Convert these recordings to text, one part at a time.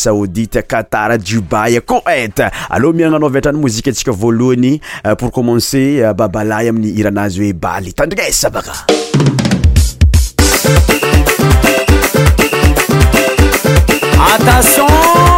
saodita katara jubay koate aloha miagnanaoviatrany mozika antsika voalohany euh, pour commencer euh, babalay amin'ny iranazy hoe baly tandrina esabaka aention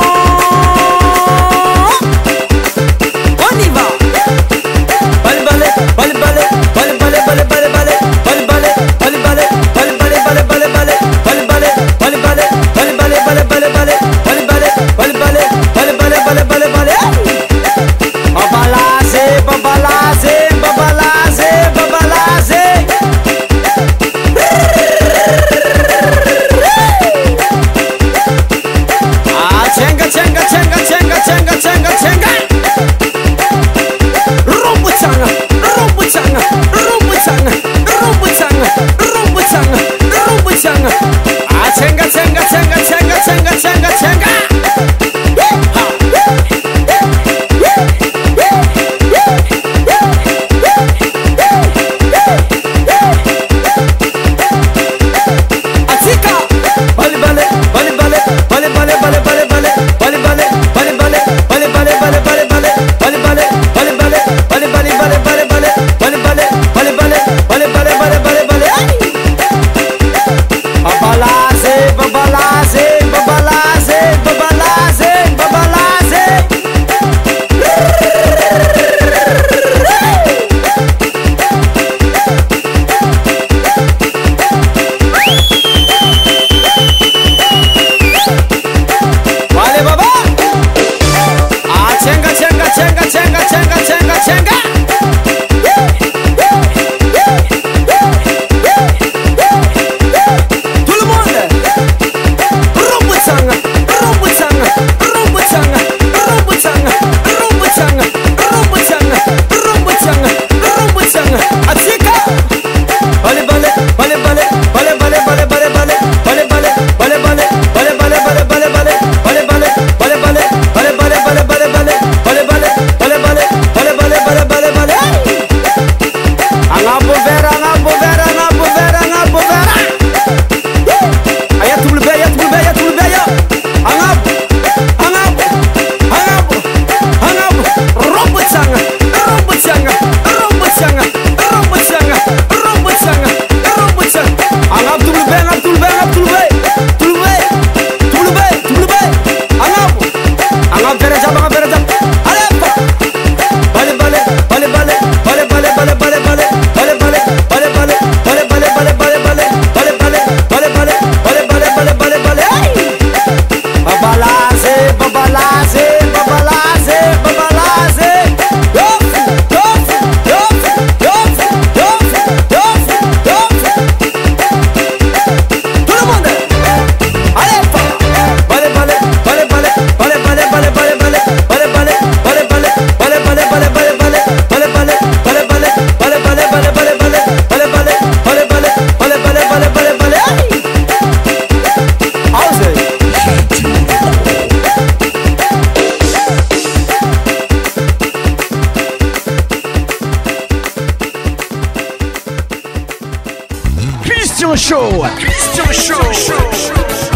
Show. Christian Show.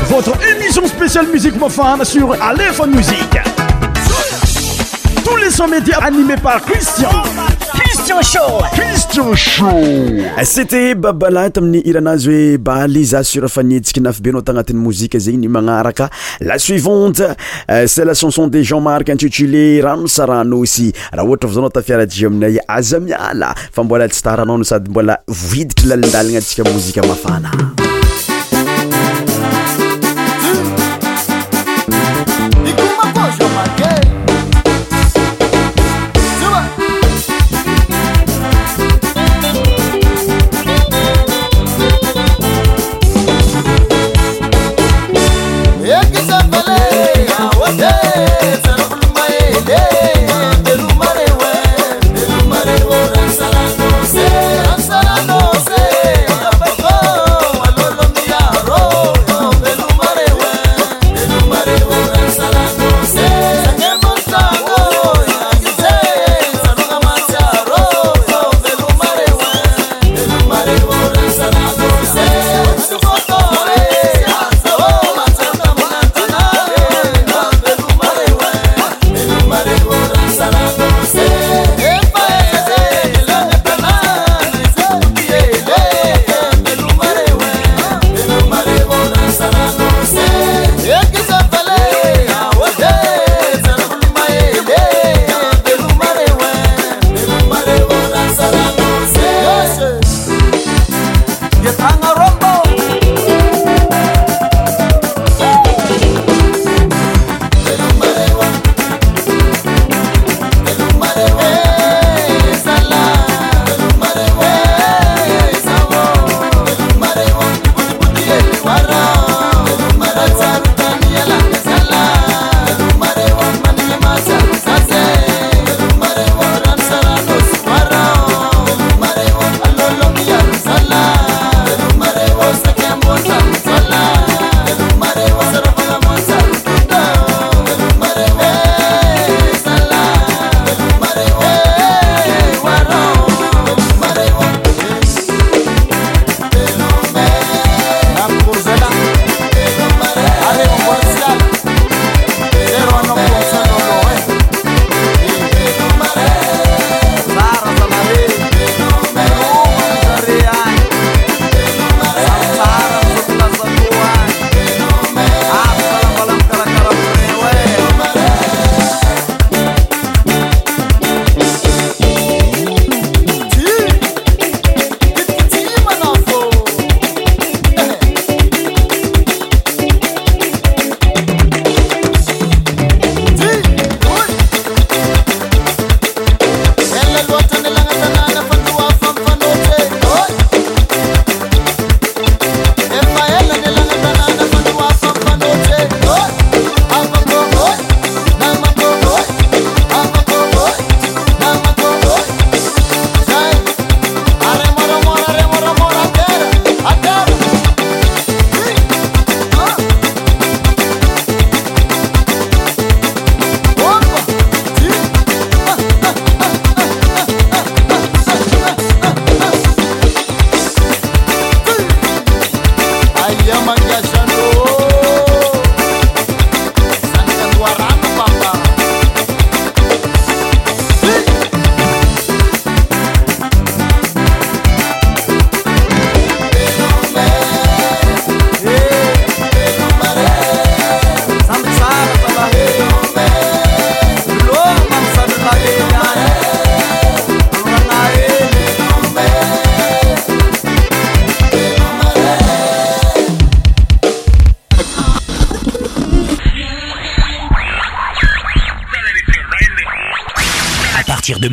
Votre émission spéciale musique mofam sur Aléphone Musique. Tous les sons médias animés par Christian. qestion sho cetet babala ta amin'ny iranazy hoe baly za sura fanintsiki nafy be anao tagnatin'ny mozika zegny ny magnaraka la suivante cet la chanson de jean marc intitulé rano saranosy raha ohatra va zao anao tafiaratje aminay aza miala fa mbola tsy taranao no sady mbola voidiky lalidaligna atsika mozika mafana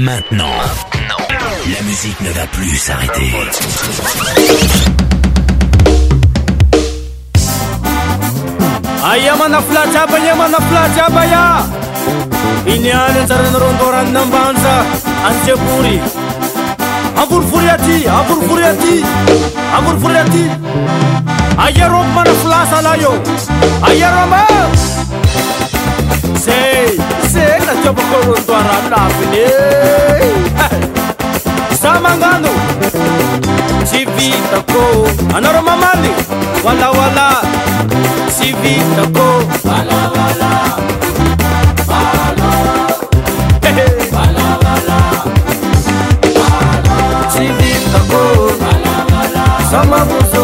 maintenant. La musique ne va plus s'arrêter. Ayamana flacha bayamana flacha baya. Inyana zaran rondoran nambanza anje puri. Abur furiati, abur furiati, abur furiati. Ayarop mana flasa layo. Ayaroma. Say. se na chopo korundwara nafine samangano sivitako anaramamali walawala sivitako walawala Sivitako, wala sivitako, samabuzo.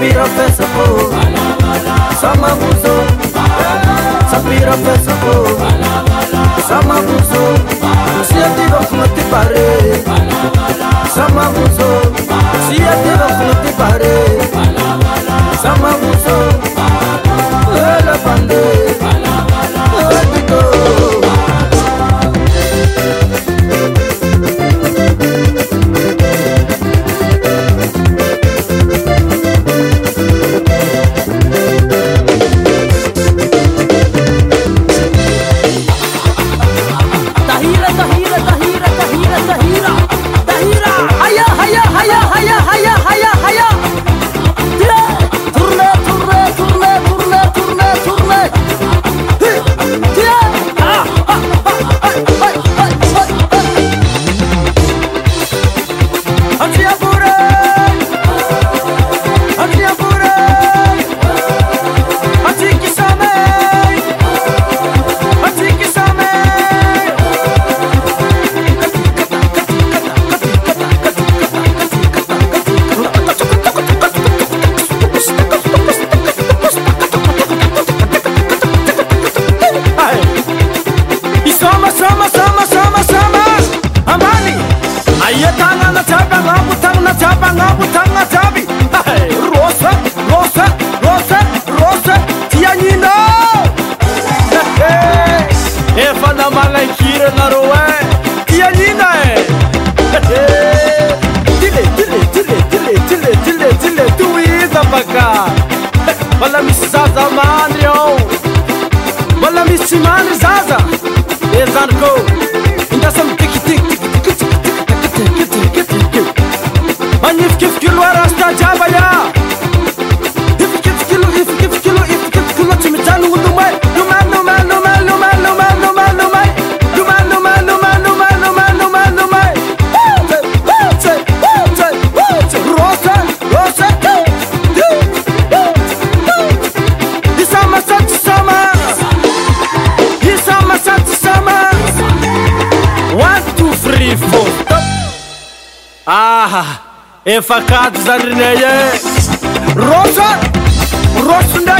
Sapira pesa po Sama buzo Sapira pesa po Sama buzo Si pare Sama buzo Si vos no te pare Sama fakats darinee roza ro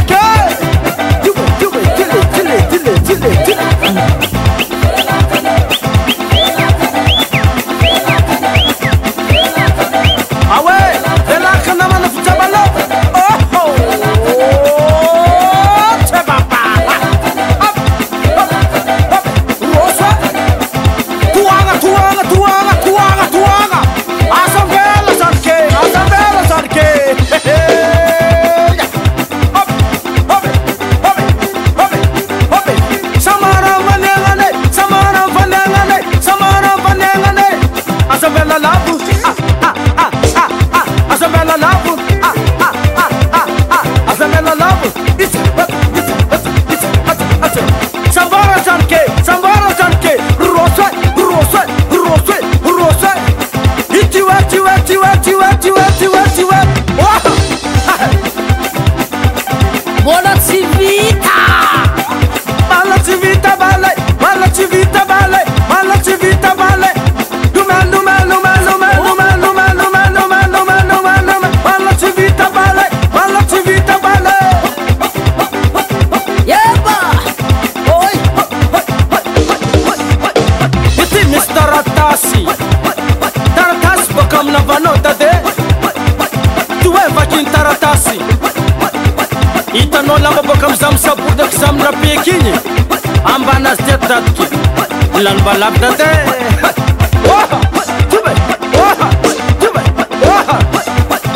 mbalavi datye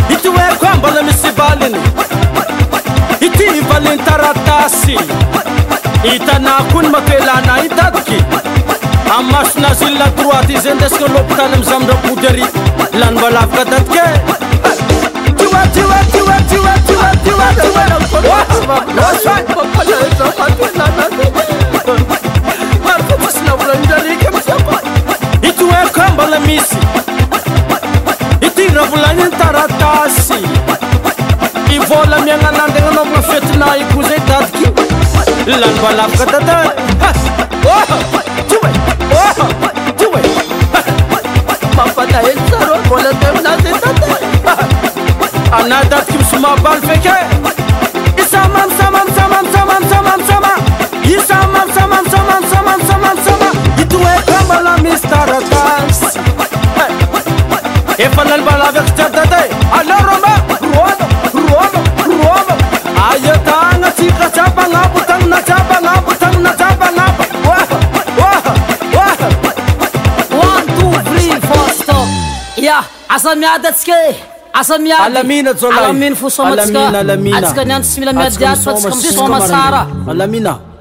hity hoaikoa mbala misy sibaliny hity valiny taratasy hitanàkoa ny mafelana i datiky amy masonazy ilna droite ize ndesana lopotany amiy zamondrabodry ary lanymbalavika datika e Lamba laf katatan Oh, do it, oh, do it Mapatay sarol, molatay natin tatay Anadat kim sumabal feke İsamam samam samam samam samam samam İsamam samam samam samam samam samam Itu ekam ala mister atas Efan alba asmikan f a y i r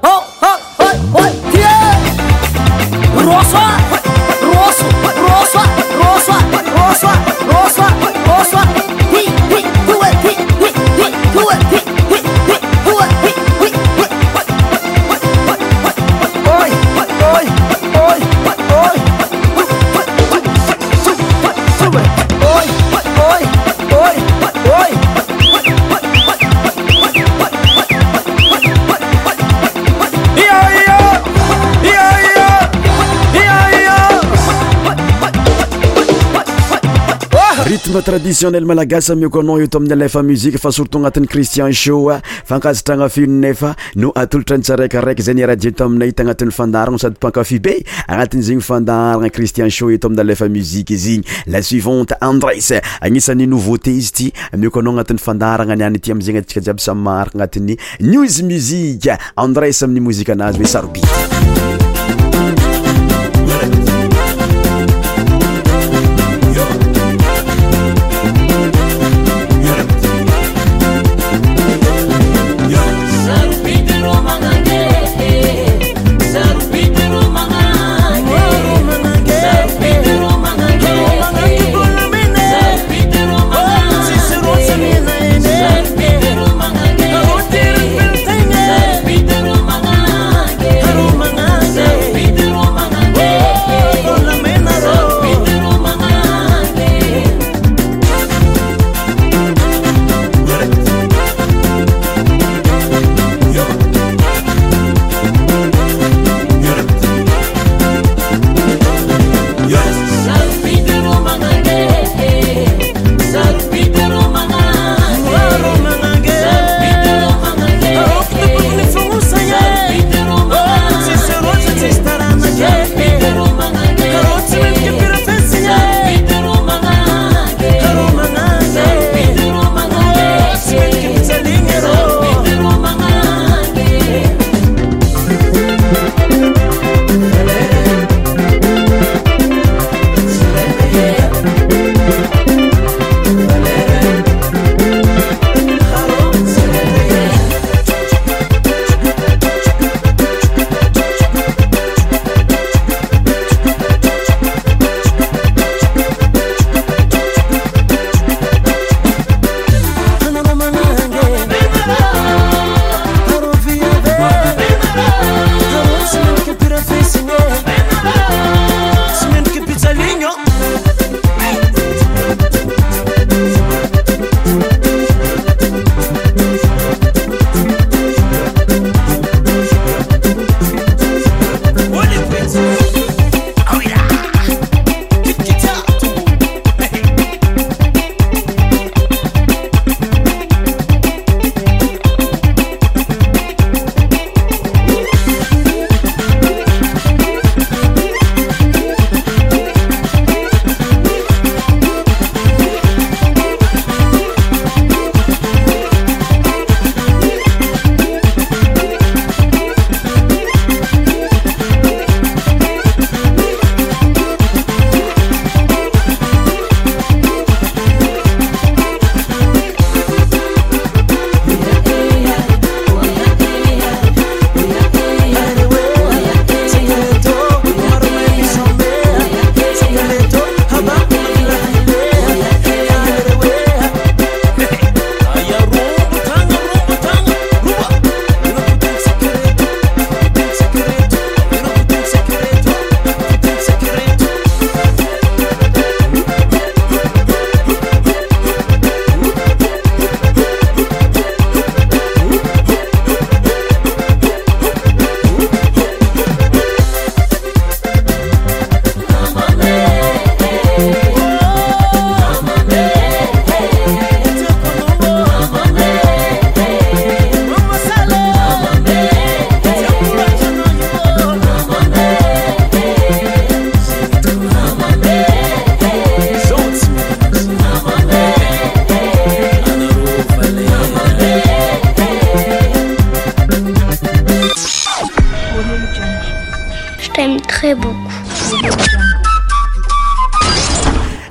traditionnelmalagasy miko anao etoamin'y lfa muzi fa surtot anatin'y cristian sho ah. fankasatranafinonefa no atolotra ntsaraikiraiky zey raietaminait anati'yfandaraasadypakafbe anatizegnyfandaranacristien sho eto miny lfa muzie zyigny lasuivante andres anisany nouvauté izy ty mikoaaanati'y fandaranaiaty amzeny tsikaiaby saymaranati'y niws musiq andres aminy mozianazy oe sabi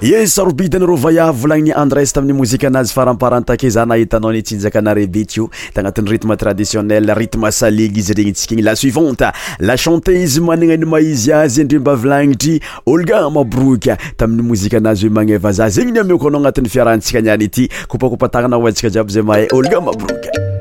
e sarobidy any rô vaya volagniny andres tamin'ny mozika anazy faramparantake za nahitanao nitsizakanarebiky io de agnatin'y rythme traditionnel ritme salige izy regnintsika igny la suivante la chanté izy magnagnany maizy azy andreomba avilagnitry olga maboroka tamin'ny mozika anazy hoe magneva za zegny niamioko anao agnatin'ny fiarahantsika aniany ity koupakoupatagnana hoantsika jiaby zay mahay olga maboroka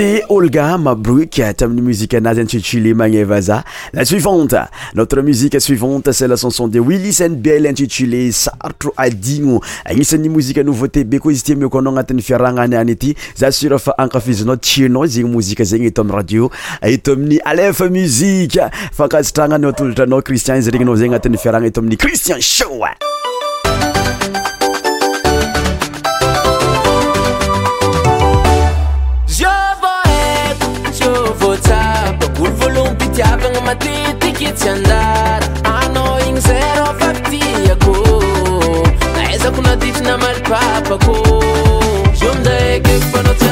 e olga mabruk tamin'y muzika anazy intitulé magneva za la suivante notre musie suivante c'e lchanson de willi sn bell intitulé sarotr aigno agnisan'ny moienouvauté be koa izy ti mikoana agnatin'y fiarahagna ay any ity za surafa akafizinao tianao zegny mozika zegny eto amiy radio eto amin'ny alf musie fakasitranaytoltranao cristian izy regnina zeny agnatin'y fiarana etoamin'y cristien so mtitikisy andar ano in zέro faktiako ezakonatifna malpapako zomdaeqeanω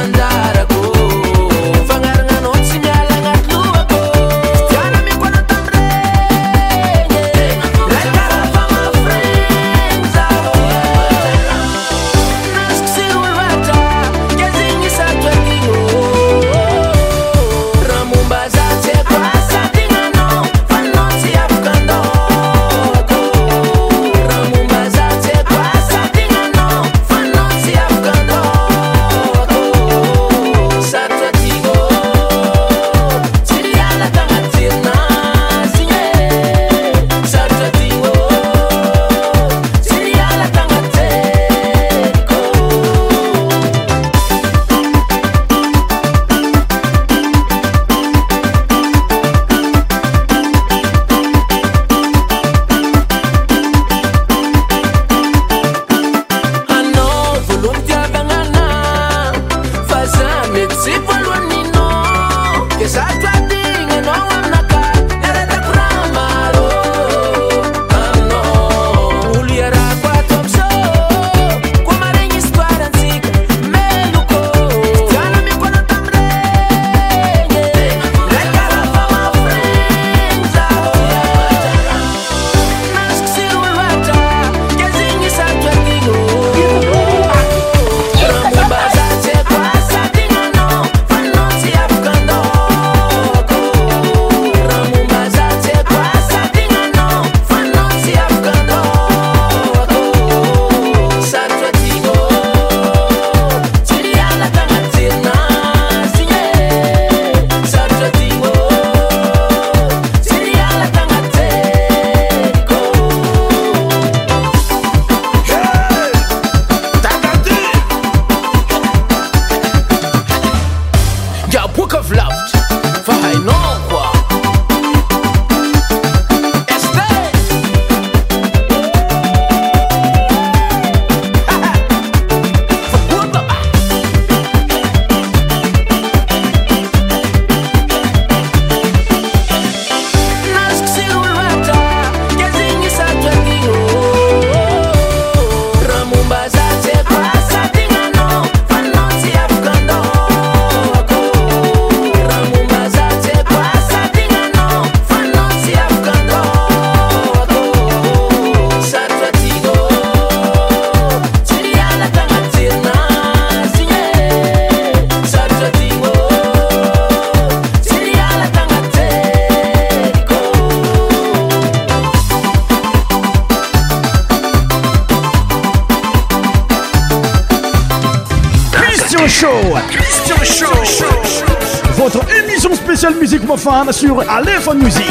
sur Aléphone Music,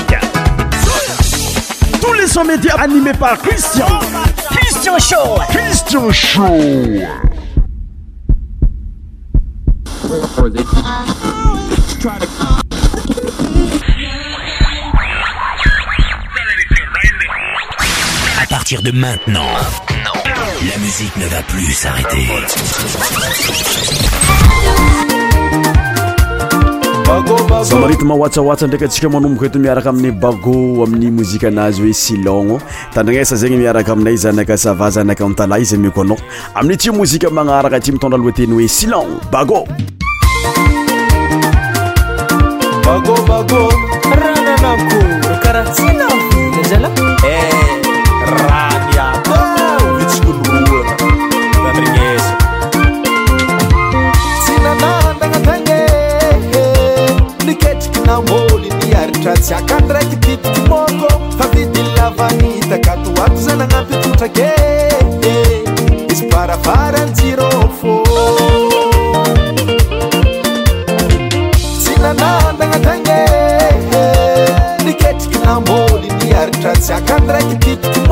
Tous les sons médias animés par Christian. Christian Show. Christian Show. À partir de maintenant, la musique ne va plus s'arrêter. zamarity mahahoatsaoatsa ndraiky antsika manomboka eto miaraka amin'ny bago amin'ny mozikaanazy hoe silogno tandragnesa zegny miaraka aminay zanaka sava zanaka amitala izy mikoanao amin'ny ti mozika magnarana aty mitondraloha teny hoe silono bagoakara tsyakany raiky titiky môtô fatitiny lavanyhitakatoato zany agnampytotrakee izy barabarany tsirôfô tsy nanandagnatranee niketriky namboly niaritra tsy akany raiky titiky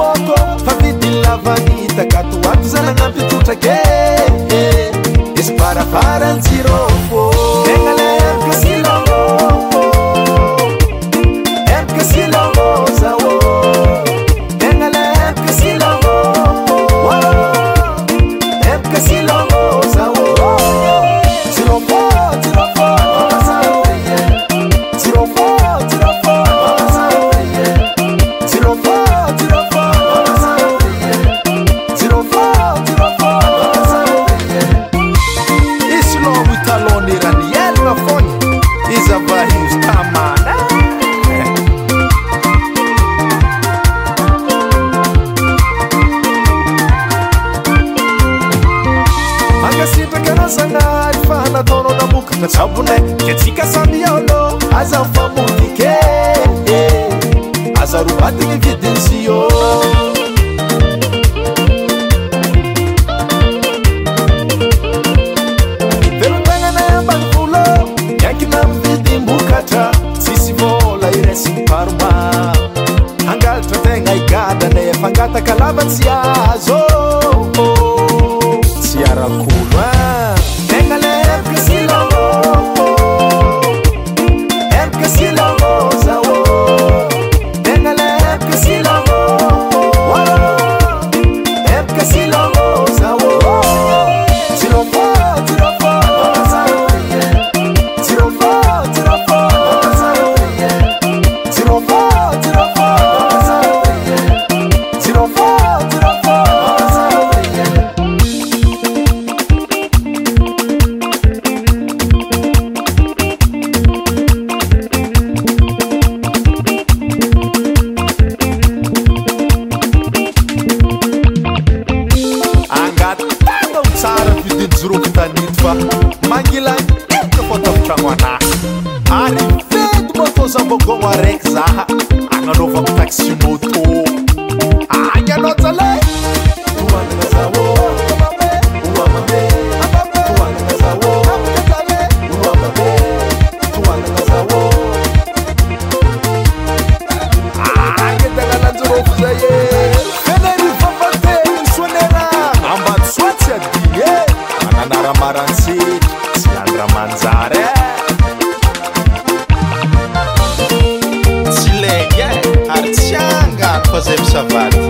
avaty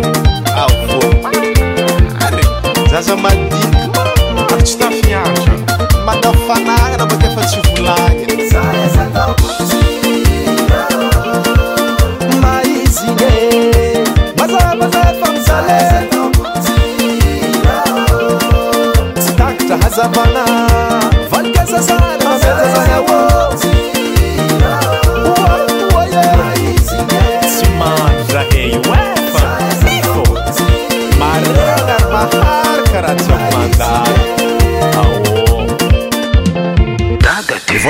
avôa zaza madiko aktsy tafiaza madafanana na botyfa tsy volakyzbo maizine mazaamazafamialzboi sytaa azavanavakzazz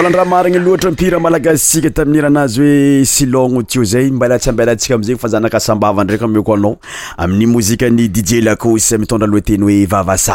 landraha marigny loatra mpira malagasitsika tamin'ny rahanazy hoe silogno ko zay mbalatsambelaantsika amzegny fa zanaka asambava ndraiky amo ko anao amin'ny mozika ny dije lakousya mitondra loateny hoe vavasa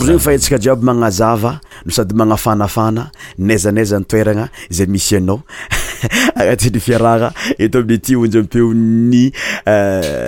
zegny fa entsika jiaby magnazava no sady magnafanafana nazanaizanytoeragna zay misy anao agnatiny fiarara eto aminy aty onjy ampeony euh,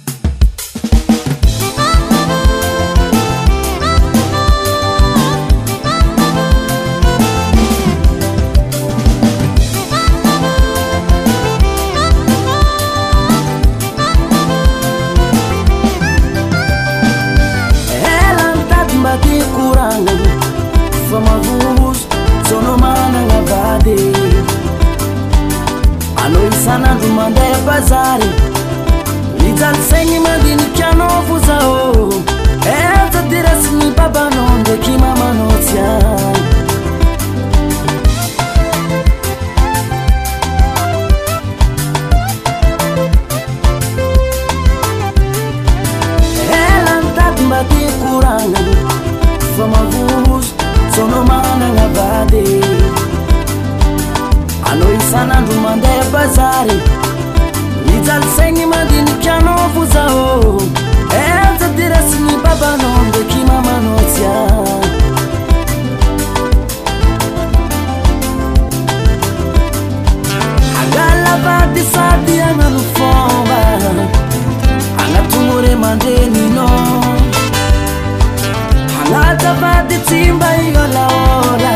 nαduμade bαzarι iτzαsένιμαdιn κιano βuzαo ezαdηrαsni bαπanonde κiι mαμανocιa elantakbαdi κura fωμαβuruς σonoμaναnα βάde nandro eh, mande bazari izalsegny madini ciano fozao e zadirasini babano ndekimamanozya agalla fadi fadi analufoa anatumore mandenino alatavadi tsimbaigalaola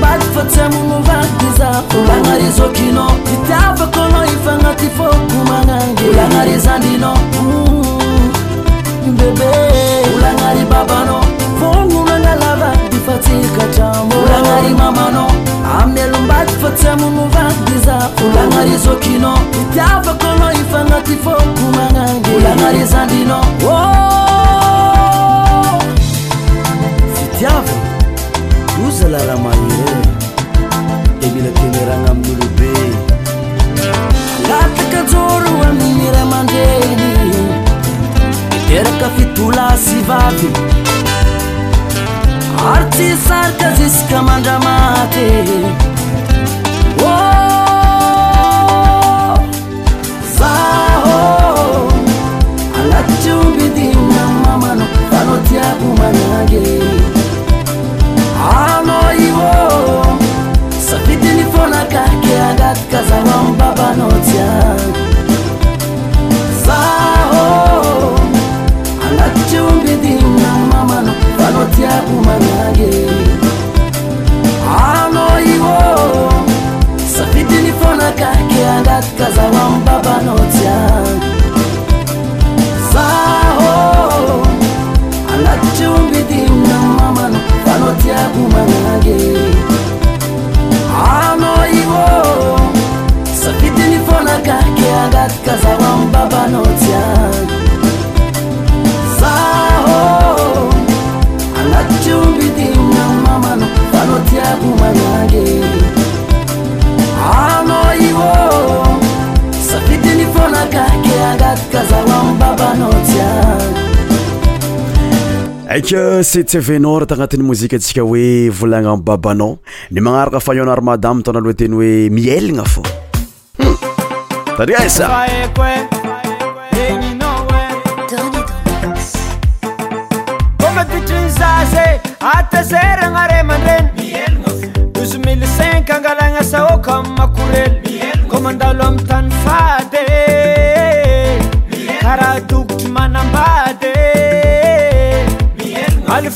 azanoaibaaaimamaolmoa setsyveno ra tagnatin'ny mozika antsika hoe volagna aminy babanao ny magnaraka fa o anary madame tona aloha teny hoe mielagna fôhtaria hmm.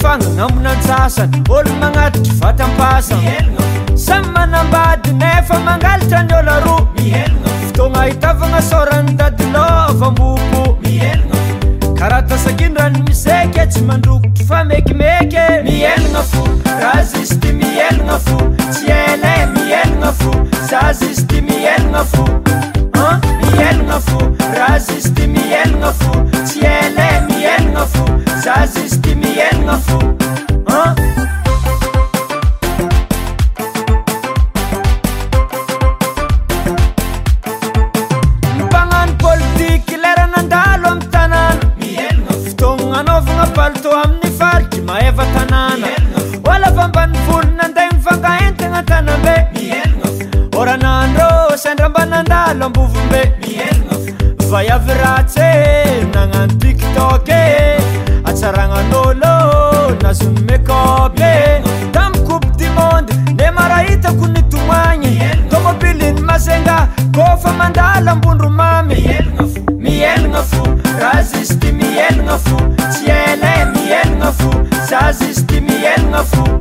faaamonan-asany ôlo manatitry vataampasa samy manambady n efa mangalatra ny olaoftogna ahitavagna sôrany dadilô avamoko karaha tasakindrany mizeka tsy mandrokotry fa mekimeky mieagna fo azizy dy mieagna fo tsyl miegna fo azizy dy mieagna fo mieana fo azzy dy mieagna fo ty el mielagna fo zztmielna fo nympanano pôlitiky leranandalo amtanàna ftognananovagna balito amin'ny fariky maeva tanàna ola fambanibolonandeha mifankaentagna tanambe ôranandro sendrambanandalo ambovimbe va iavyratsy ee nagnano tiktoke kôe tam kobe dimonde ne marahitako ny tomoagny tômôbili ny mazenga kôfa mandala ambondro mamy mielagna fo razizy dy mielagna fo tsyele mielagna fo sazyzy dy mielagna fo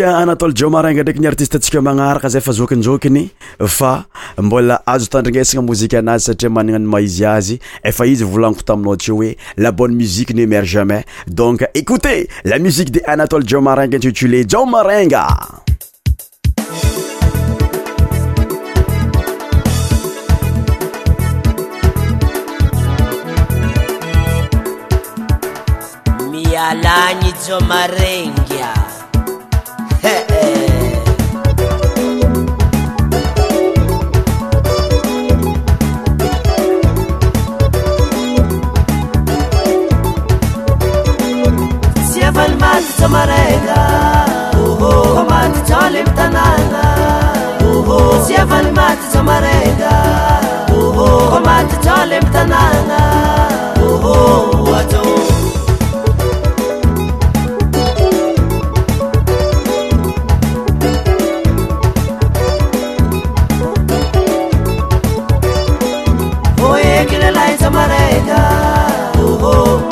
anatole jomaranga ndraiky ni artiste antsika magnaraka zay fa zokinzokiny fa mbola azo tandrignasagna mozika anazy satria manana ny maizy azy efa izy volagniko taminao tyo hoe la bonne muzique nemer jamai donc ecoute la musique de anathole jamaranga intitulé jamarangamiaany jmarenga Oho komandi tsomarega komandi tsolimtananga siavani mati tsomarega komandi Oho wato Oho Oho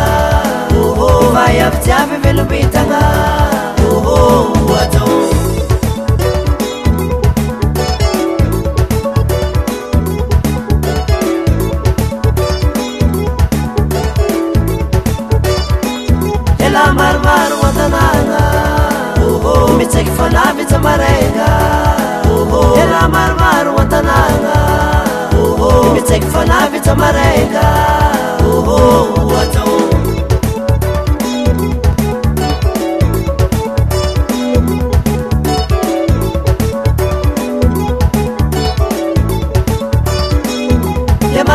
faiavyjiavy velomitagnaela oh, maromaro atanana oh, mitsakyfaavysa mraa oh, elaaromaro atanana mitsay fnafyamaraia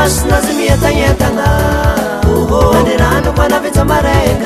snazemietañetana voaneranopanavezamarea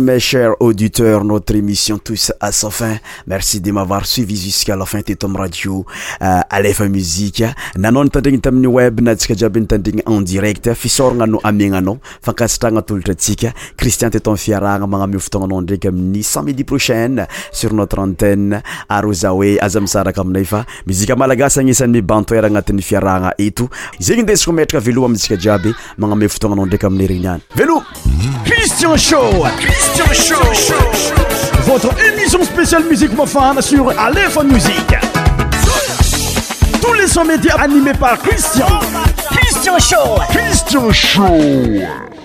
mes chers auditeurs, notre émission Tous à sa fin. merci de mavary suivi jusàlafin teto amy radio afa euh, mui nanaotandrna tami'y web na tsiaiabytanna nirectnaiitfirahana maname tonaa ndrak amiy sa midi proaine sur notre antene aroae azamisarakaminayfamiaaas anesan'nantoer anati'yfirahanaeozenydestraka veo atsaiabymaname ftonanao ndrak amiyria eoritin votre émission spéciale Musique mofane sur Aléphone Musique. Tous les 100 médias animés par Christian. Christian Show. Christian Show.